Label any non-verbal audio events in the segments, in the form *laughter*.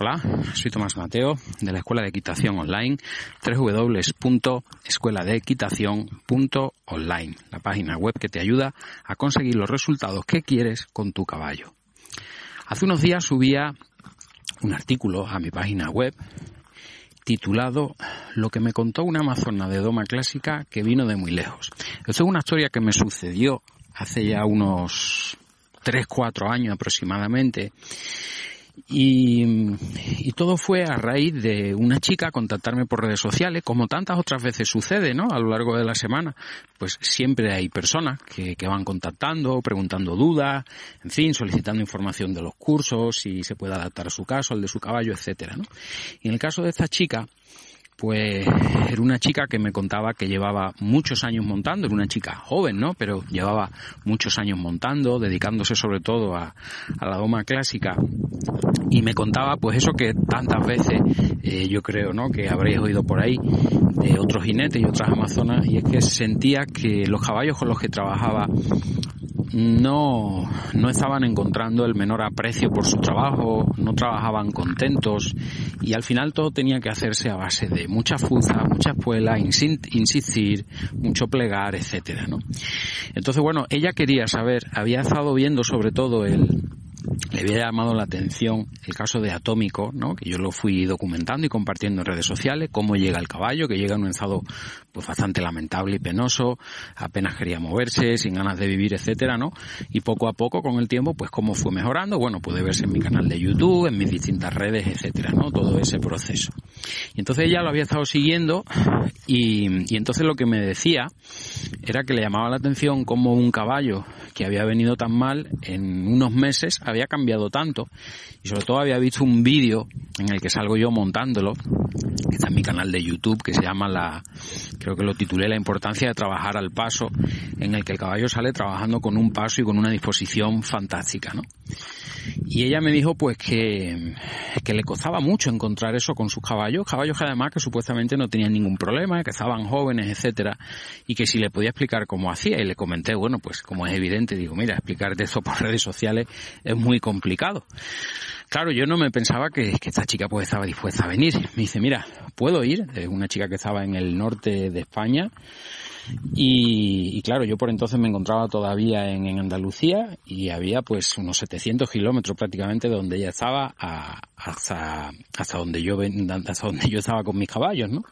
Hola, soy Tomás Mateo de la Escuela de Equitación Online, www.escueladeequitación.online, la página web que te ayuda a conseguir los resultados que quieres con tu caballo. Hace unos días subía un artículo a mi página web titulado Lo que me contó una amazona de doma clásica que vino de muy lejos. Esto es una historia que me sucedió hace ya unos 3, 4 años aproximadamente y, todo fue a raíz de una chica contactarme por redes sociales, como tantas otras veces sucede, ¿no? A lo largo de la semana, pues siempre hay personas que, que van contactando, preguntando dudas, en fin, solicitando información de los cursos, si se puede adaptar a su caso, al de su caballo, etcétera, ¿no? Y en el caso de esta chica, pues era una chica que me contaba que llevaba muchos años montando, era una chica joven, ¿no? Pero llevaba muchos años montando, dedicándose sobre todo a, la doma clásica. Y me contaba, pues eso que tantas veces eh, yo creo, ¿no? Que habréis oído por ahí de otros jinetes y otras amazonas, y es que sentía que los caballos con los que trabajaba no, no estaban encontrando el menor aprecio por su trabajo, no trabajaban contentos y al final todo tenía que hacerse a base de mucha fuza, mucha espuela, insistir, mucho plegar, etcétera, ¿no? Entonces, bueno, ella quería saber, había estado viendo sobre todo el, le había llamado la atención el caso de Atómico, ¿no? que yo lo fui documentando y compartiendo en redes sociales, cómo llega el caballo, que llega en un estado pues bastante lamentable y penoso, apenas quería moverse, sin ganas de vivir, etcétera, ¿no? Y poco a poco, con el tiempo, pues cómo fue mejorando, bueno, puede verse en mi canal de YouTube, en mis distintas redes, etcétera, ¿no? Todo ese proceso. Y entonces ella lo había estado siguiendo y, y entonces lo que me decía era que le llamaba la atención cómo un caballo que había venido tan mal en unos meses había cambiado tanto y sobre todo había visto un vídeo en el que salgo yo montándolo que está en mi canal de YouTube que se llama la creo que lo titulé la importancia de trabajar al paso en el que el caballo sale trabajando con un paso y con una disposición fantástica ¿no? Y ella me dijo pues que, que le costaba mucho encontrar eso con sus caballos, caballos que además que supuestamente no tenían ningún problema, que estaban jóvenes, etcétera, y que si le podía explicar cómo hacía, y le comenté, bueno, pues como es evidente, digo, mira, explicarte esto por *laughs* redes sociales es muy complicado. Claro, yo no me pensaba que, que, esta chica pues estaba dispuesta a venir. Me dice, mira, puedo ir, es una chica que estaba en el norte de España, y, claro, yo por entonces me encontraba todavía en, Andalucía y había pues unos 700 kilómetros prácticamente de donde ella estaba hasta, hasta donde yo hasta donde yo estaba con mis caballos, ¿no?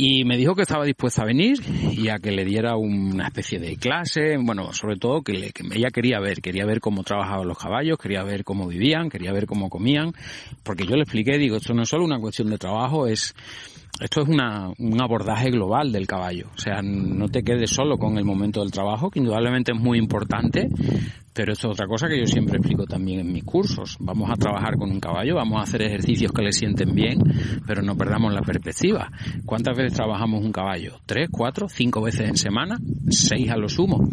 Y me dijo que estaba dispuesta a venir y a que le diera una especie de clase, bueno, sobre todo que, que ella quería ver, quería ver cómo trabajaban los caballos, quería ver cómo vivían, quería ver cómo comían, porque yo le expliqué, digo, esto no es solo una cuestión de trabajo, es esto es una, un abordaje global del caballo. O sea, no te quedes solo con el momento del trabajo, que indudablemente es muy importante, pero esto es otra cosa que yo siempre explico también en mis cursos. Vamos a trabajar con un caballo, vamos a hacer ejercicios que le sienten bien, pero no perdamos la perspectiva. ¿Cuántas veces trabajamos un caballo? ¿Tres, cuatro, cinco veces en semana? ¿Seis a lo sumo?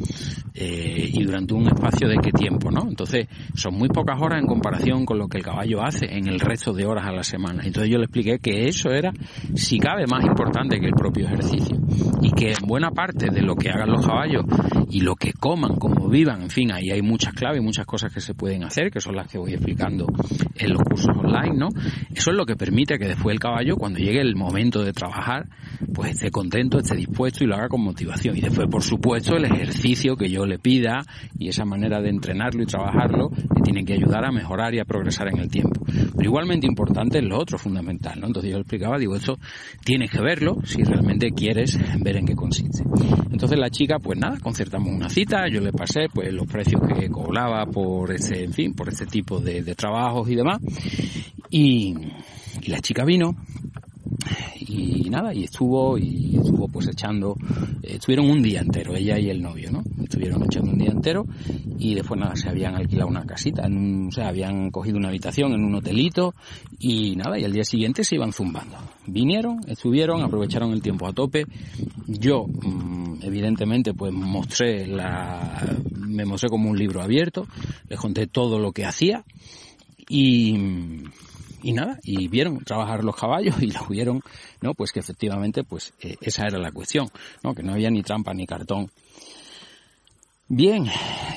Eh, y durante un espacio de qué tiempo, ¿no? Entonces, son muy pocas horas en comparación con lo que el caballo hace en el resto de horas a la semana. Entonces yo le expliqué que eso era, si cabe, más importante que el propio ejercicio. Y que en buena parte de lo que hagan los caballos y lo que coman, como vivan, en fin, ahí hay muchas claves, muchas cosas que se pueden hacer, que son las que voy explicando en los cursos online, ¿no? Eso es lo que permite que después el caballo, cuando llegue el momento de trabajar, pues esté contento, esté dispuesto y lo haga con motivación. Y después, por supuesto, el ejercicio que yo le pida y esa manera de entrenarlo y trabajarlo, que tiene que ayudar a mejorar y a progresar en el tiempo. Igualmente importante es lo otro fundamental, ¿no? Entonces yo explicaba, digo, esto tienes que verlo si realmente quieres ver en qué consiste. Entonces la chica, pues nada, concertamos una cita, yo le pasé pues los precios que cobraba por ese, en fin, por este tipo de, trabajos y demás. Y, y la chica vino, y nada, y estuvo, y estuvo pues echando, estuvieron un día entero, ella y el novio, ¿no? Estuvieron echando un día entero y después nada, se habían alquilado una casita, en o sea, habían cogido una habitación en un hotelito y nada, y al día siguiente se iban zumbando. Vinieron, estuvieron, aprovecharon el tiempo a tope. Yo, mm, evidentemente, pues mostré la, me mostré como un libro abierto, les conté todo lo que hacía y, y nada, y vieron trabajar los caballos y lo vieron, ¿no? Pues que efectivamente, pues eh, esa era la cuestión, ¿no? Que no había ni trampa ni cartón. Bien,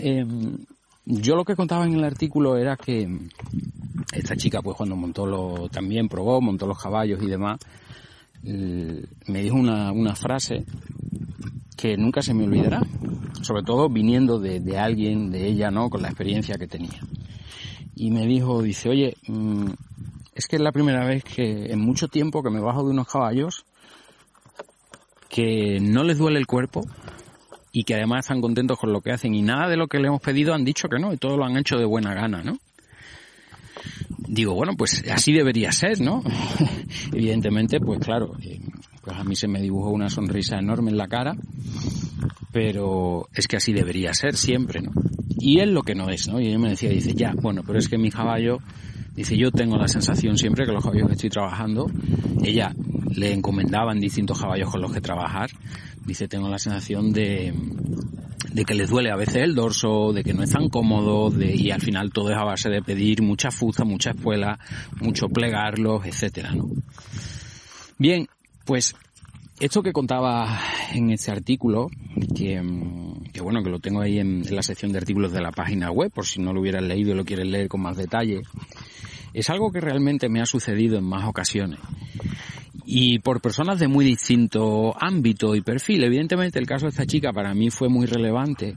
em, yo lo que contaba en el artículo era que esta chica pues cuando montó lo, también probó, montó los caballos y demás, me dijo una, una frase que nunca se me olvidará, sobre todo viniendo de, de, alguien, de ella, ¿no? Con la experiencia que tenía. Y me dijo, dice, oye, mm, es que es la primera vez que en mucho tiempo que me bajo de unos caballos que no les duele el cuerpo y que además están contentos con lo que hacen y nada de lo que le hemos pedido han dicho que no y todo lo han hecho de buena gana, ¿no? Digo, bueno, pues así debería ser, ¿no? *laughs* Evidentemente, pues claro, eh, pues a mí se me dibujó una sonrisa enorme en la cara, pero es que así debería ser siempre, ¿no? Y él lo que no es, ¿no? Y yo me decía, dice, ya, bueno, pero es que mi caballo, dice, yo tengo la sensación siempre que los caballos que estoy trabajando, ella le encomendaban distintos caballos con los que trabajar, dice, tengo la sensación de, de que les duele a veces el dorso, de que no están cómodos, de, y al final todo es a base de pedir mucha fusta, mucha espuela, mucho plegarlos, etcétera, ¿no? Bien, pues esto que contaba en este artículo, que, que bueno, que lo tengo ahí en, en, la sección de artículos de la página web, por si no lo hubieras leído y lo quieres leer con más detalle, es algo que realmente me ha sucedido en más ocasiones y por personas de muy distinto ámbito y perfil. Evidentemente el caso de esta chica para mí fue muy relevante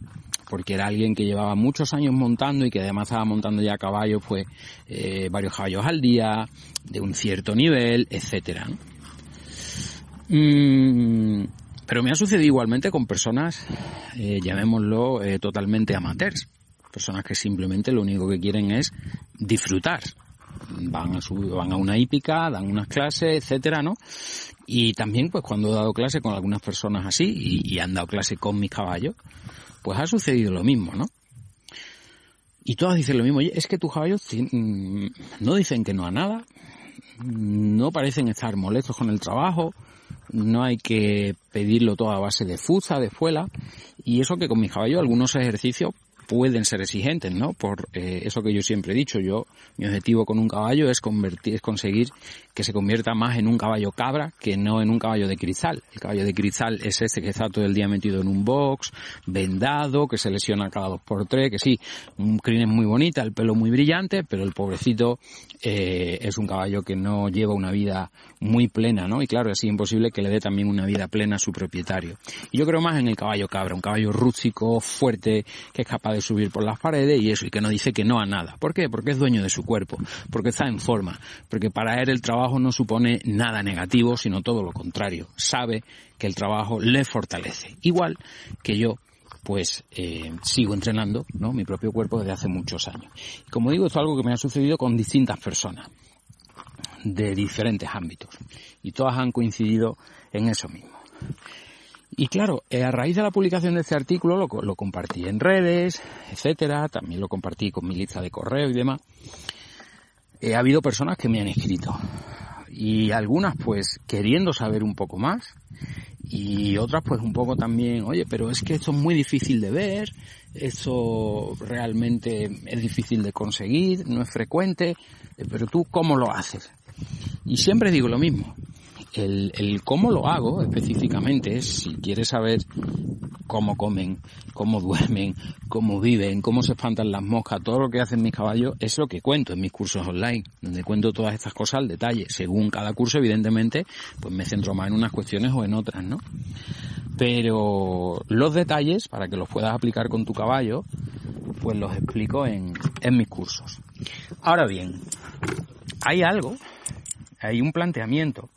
porque era alguien que llevaba muchos años montando y que además estaba montando ya caballos, pues eh, varios caballos al día, de un cierto nivel, etcétera. Mm, pero me ha sucedido igualmente con personas, eh, llamémoslo, eh, totalmente amateurs. Personas que simplemente lo único que quieren es disfrutar van a, su, van a una hípica, dan unas clases, etcétera, ¿no? Y también, pues cuando he dado clase con algunas personas así y, han dado clase con mis caballos, pues ha sucedido lo mismo, ¿no? Y todas dicen lo mismo, Oye, es que tus caballos mm, no dicen que no a nada, no parecen estar molestos con el trabajo, no hay que pedirlo todo a base de fuza, de fuela, y eso que con mis caballos algunos ejercicios pueden ser exigentes, ¿no? Por eh, eso que yo siempre he dicho, yo, mi objetivo con un caballo es convertir, es conseguir que se convierta más en un caballo cabra que no en un caballo de cristal. El caballo de cristal es ese que está todo el día metido en un box, vendado, que se lesiona cada dos por tres, que sí, un crin es muy bonita, el pelo muy brillante, pero el pobrecito eh, es un caballo que no lleva una vida muy plena, ¿no? Y claro, es imposible que le dé también una vida plena a su propietario. Y yo creo más en el caballo cabra, un caballo rústico, fuerte, que es capaz de subir por las paredes y eso, y que no dice que no a nada. ¿Por qué? Porque es dueño de su cuerpo, porque está en forma, porque para él el trabajo no supone nada negativo, sino todo lo contrario. Sabe que el trabajo le fortalece. Igual que yo, pues eh, sigo entrenando ¿no? mi propio cuerpo desde hace muchos años. como digo, esto es algo que me ha sucedido con distintas personas de diferentes ámbitos. Y todas han coincidido en eso mismo. Y claro, eh, a raíz de la publicación de este artículo lo, lo compartí en redes, etcétera, también lo compartí con mi lista de correo y demás. Eh, ha habido personas que me han escrito y algunas pues queriendo saber un poco más y otras pues un poco también, oye, pero es que esto es muy difícil de ver, esto realmente es difícil de conseguir, no es frecuente, eh, pero tú cómo lo haces. Y siempre digo lo mismo, el, el cómo lo hago específicamente es si quieres saber cómo comen, cómo duermen, cómo viven, cómo se espantan las moscas, todo lo que hacen mis caballos, es lo que cuento en mis cursos online, donde cuento todas estas cosas al detalle. Según cada curso, evidentemente, pues me centro más en unas cuestiones o en otras, ¿no? Pero los detalles, para que los puedas aplicar con tu caballo, pues los explico en, en mis cursos. Ahora bien, hay algo, hay un planteamiento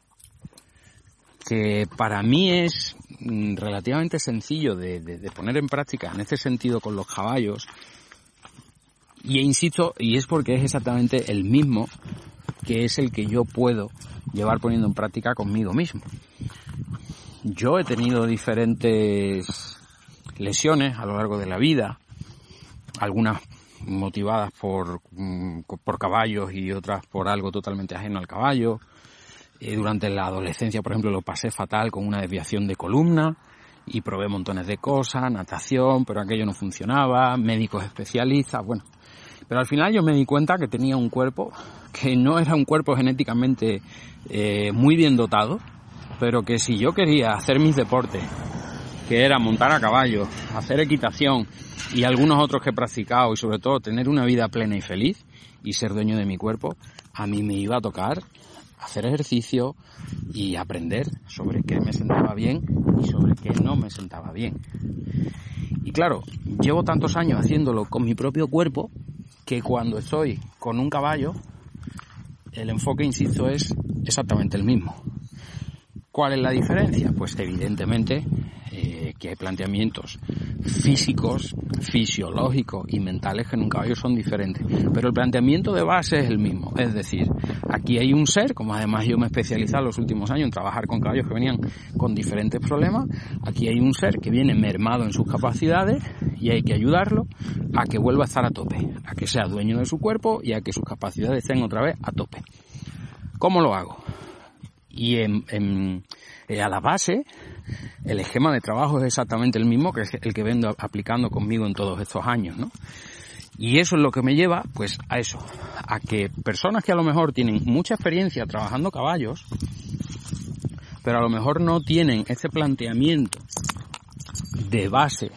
que para mí es mm, relativamente sencillo de, de, poner en práctica en este sentido con los caballos. Y insisto, y es porque es exactamente el mismo que es el que yo puedo llevar poniendo en práctica conmigo mismo. Yo he tenido diferentes lesiones a lo largo de la vida, algunas motivadas por, mm, por caballos y otras por algo totalmente ajeno al caballo, eh, durante la adolescencia, por ejemplo, lo pasé fatal con una desviación de columna y probé montones de cosas, natación, pero aquello no funcionaba, médicos especialistas, bueno. Pero al final yo me di cuenta que tenía un cuerpo que no era un cuerpo genéticamente eh, muy bien dotado, pero que si yo quería hacer mis deportes que era montar a caballo, hacer equitación y algunos otros que he practicado y sobre todo tener una vida plena y feliz y ser dueño de mi cuerpo, a mí me iba a tocar hacer ejercicio y aprender sobre qué me sentaba bien y sobre qué no me sentaba bien. Y claro, llevo tantos años haciéndolo con mi propio cuerpo que cuando estoy con un caballo, el enfoque, insisto, es exactamente el mismo. ¿Cuál es la diferencia? Pues evidentemente eh, que hay planteamientos físicos, fisiológicos y mentales que en un caballo son diferentes. Pero el planteamiento de base es el mismo. Es decir, aquí hay un ser, como además yo me he especializado los últimos años en trabajar con caballos que venían con diferentes problemas, aquí hay un ser que viene mermado en sus capacidades y hay que ayudarlo a que vuelva a estar a tope, a que sea dueño de su cuerpo y a que sus capacidades estén otra vez a tope. ¿Cómo lo hago? Y eh, a la base, el esquema de trabajo es exactamente el mismo que el que vengo aplicando conmigo en todos estos años, ¿no? Y eso es lo que me lleva, pues, a eso, a que personas que a lo mejor tienen mucha experiencia trabajando caballos, pero a lo mejor no tienen ese planteamiento de base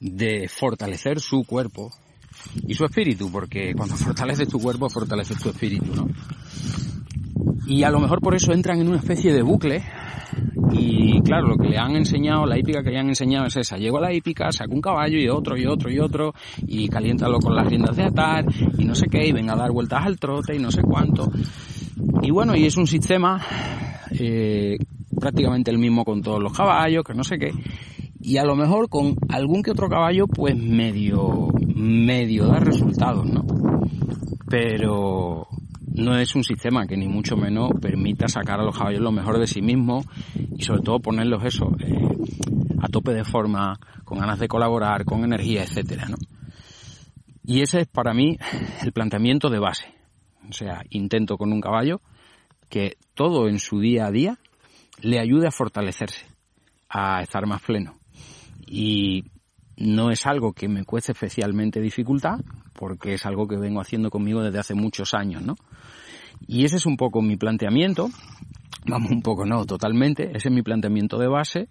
de fortalecer su cuerpo y su espíritu, porque cuando *laughs* fortaleces tu cuerpo, fortaleces tu espíritu, ¿no? Y a lo mejor por eso entran en una especie de bucle. Y claro, lo que le han enseñado, la hípica que le han enseñado es esa. Llego a la hípica, saco un caballo y otro y otro y otro y caliéntalo con las riendas de atar y no sé qué y venga a dar vueltas al trote y no sé cuánto. Y bueno, y es un sistema eh, prácticamente el mismo con todos los caballos, que no sé qué. Y a lo mejor con algún que otro caballo pues medio, medio da resultados, ¿no? Pero no es un sistema que ni mucho menos permita sacar a los caballos lo mejor de sí mismos y sobre todo ponerlos eso eh, a tope de forma, con ganas de colaborar, con energía, etcétera, ¿no? Y ese es para mí el planteamiento de base. O sea, intento con un caballo que todo en su día a día le ayude a fortalecerse, a estar más pleno. Y no es algo que me cueste especialmente dificultad, porque es algo que vengo haciendo conmigo desde hace muchos años, ¿no? Y ese es un poco mi planteamiento, vamos un poco no, totalmente, ese es mi planteamiento de base.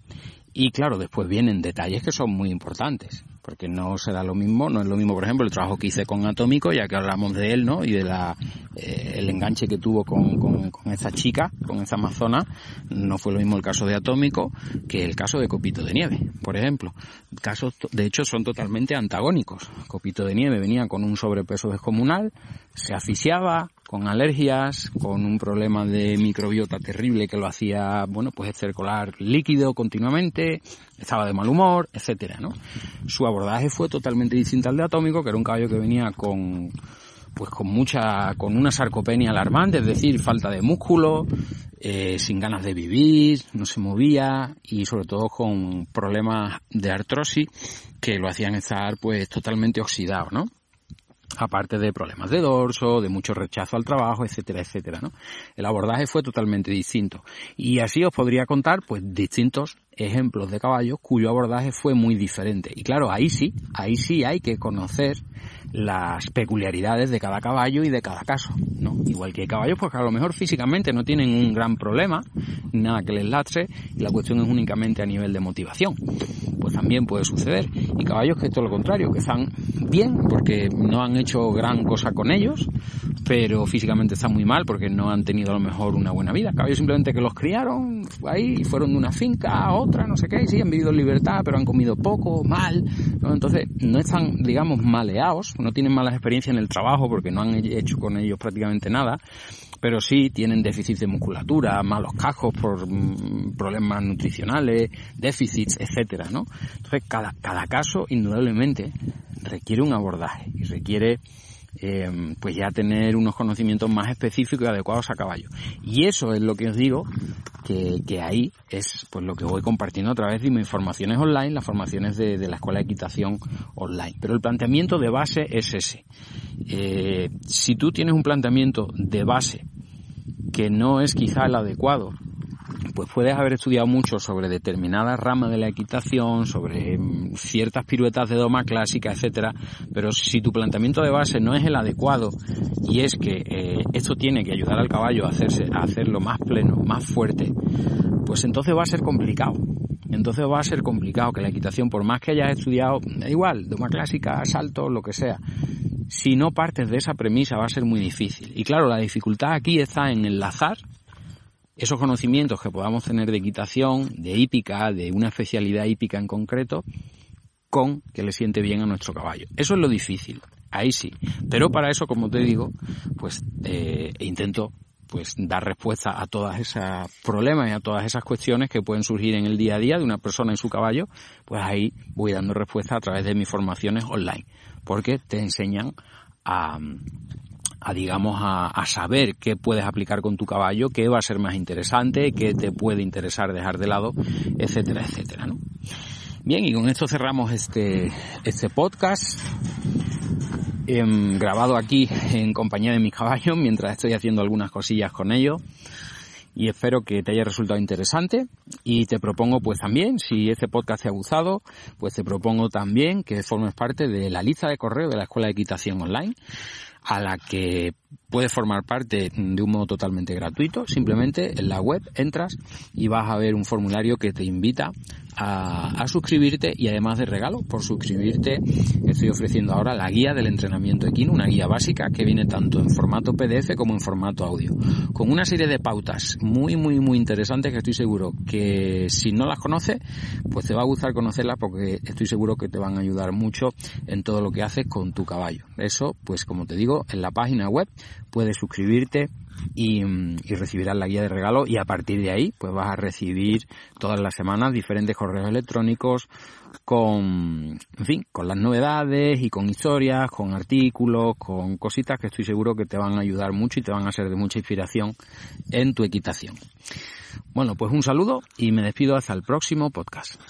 Y claro, después vienen detalles que son muy importantes, porque no será lo mismo, no es lo mismo, por ejemplo, el trabajo que hice con Atómico, ya que hablamos de él, ¿no? Y de la, eh, el enganche que tuvo con, con, con esta chica, con esa amazona, no fue lo mismo el caso de Atómico que el caso de Copito de Nieve, por ejemplo. Casos, de hecho, son totalmente antagónicos. Copito de Nieve venía con un sobrepeso descomunal, se asfixiaba, con alergias, con un problema de microbiota terrible que lo hacía, bueno, pues estercolar líquido continuamente, estaba de mal humor, etcétera, ¿no? Su abordaje fue totalmente distinto al de Atómico, que era un caballo que venía con, pues con mucha, con una sarcopenia alarmante, es decir, falta de músculo, eh, sin ganas de vivir, no se movía y sobre todo con problemas de artrosis que lo hacían estar pues totalmente oxidado, ¿no? Aparte de problemas de dorso, de mucho rechazo al trabajo, etcétera, etcétera, ¿no? El abordaje fue totalmente distinto. Y así os podría contar, pues, distintos ejemplos de caballos cuyo abordaje fue muy diferente. Y claro, ahí sí, ahí sí hay que conocer las peculiaridades de cada caballo y de cada caso, ¿no? Igual que hay caballos pues que a lo mejor físicamente no tienen un gran problema, nada que les latre, y la cuestión es únicamente a nivel de motivación. Pues también puede suceder. Y caballos que todo lo contrario, que están bien porque no han hecho gran cosa con ellos, pero físicamente están muy mal porque no han tenido a lo mejor una buena vida. Caballos simplemente que los criaron ahí y fueron de una finca a otra, no sé qué, y sí han vivido en libertad, pero han comido poco, mal. Entonces no están, digamos, maleados, no tienen malas experiencias en el trabajo porque no han hecho con ellos prácticamente nada, pero sí tienen déficit de musculatura, malos cajos por mm, problemas nutricionales, déficits, etcétera, ¿no? Entonces cada caso indudablemente requiere un abordaje y requiere eh, pues ya tener unos conocimientos más específicos y adecuados a caballo. Y eso es lo que os digo, que, que ahí es pues lo que voy compartiendo a través de mis formaciones online, las formaciones de, de la Escuela de Equitación online. Pero el planteamiento de base es ese. Eh, si tú tienes un planteamiento de base que no es quizá el adecuado pues puedes haber estudiado mucho sobre determinadas ramas de la equitación, sobre mm, ciertas piruetas de doma clásica, etcétera, pero si tu planteamiento de base no es el adecuado y es que eh, esto tiene que ayudar al caballo a hacerse, a hacerlo más pleno, más fuerte, pues entonces va a ser complicado. Entonces va a ser complicado que la equitación, por más que hayas estudiado, da igual, doma clásica, salto, lo que sea, si no partes de esa premisa va a ser muy difícil. Y claro, la dificultad aquí está en enlazar esos conocimientos que podamos tener de equitación, de hípica, de una especialidad hípica en concreto, con que le siente bien a nuestro caballo. Eso es lo difícil, ahí sí. Pero para eso, como te digo, pues eh, intento pues dar respuesta a todos esos problemas y a todas esas cuestiones que pueden surgir en el día a día de una persona en su caballo, pues ahí voy dando respuesta a través de mis formaciones online, porque te enseñan a, a digamos a, saber qué puedes aplicar con tu caballo, qué va a ser más interesante, qué te puede interesar dejar de lado, etcétera, etcétera. Bien, y con esto cerramos este, este podcast. Em, grabado aquí en compañía de mis caballos mientras estoy haciendo algunas cosillas con ellos y espero que te haya resultado interesante y te propongo pues también, si este podcast te ha gustado, pues te propongo también que formes parte de la lista de correo de la Escuela de Equitación Online a la que puedes formar parte de un modo totalmente gratuito. Simplemente en la web entras y vas a ver un formulario que te invita a, suscribirte y además de regalo por suscribirte estoy ofreciendo ahora la guía del entrenamiento equino, una guía básica que viene tanto en formato PDF como en formato audio, con una serie de pautas muy muy muy interesantes que estoy seguro que si no las conoces, pues te va a gustar conocerlas porque estoy seguro que te van a ayudar mucho en todo lo que haces con tu caballo. Eso, pues como te digo, en la página web puedes suscribirte y, recibirás la guía de regalo y a partir de ahí pues vas a recibir todas las semanas diferentes correos electrónicos con, en fin, con las novedades y con historias, con artículos, con cositas que estoy seguro que te van a ayudar mucho y te van a ser de mucha inspiración en tu equitación. Bueno, pues un saludo y me despido hasta el próximo podcast.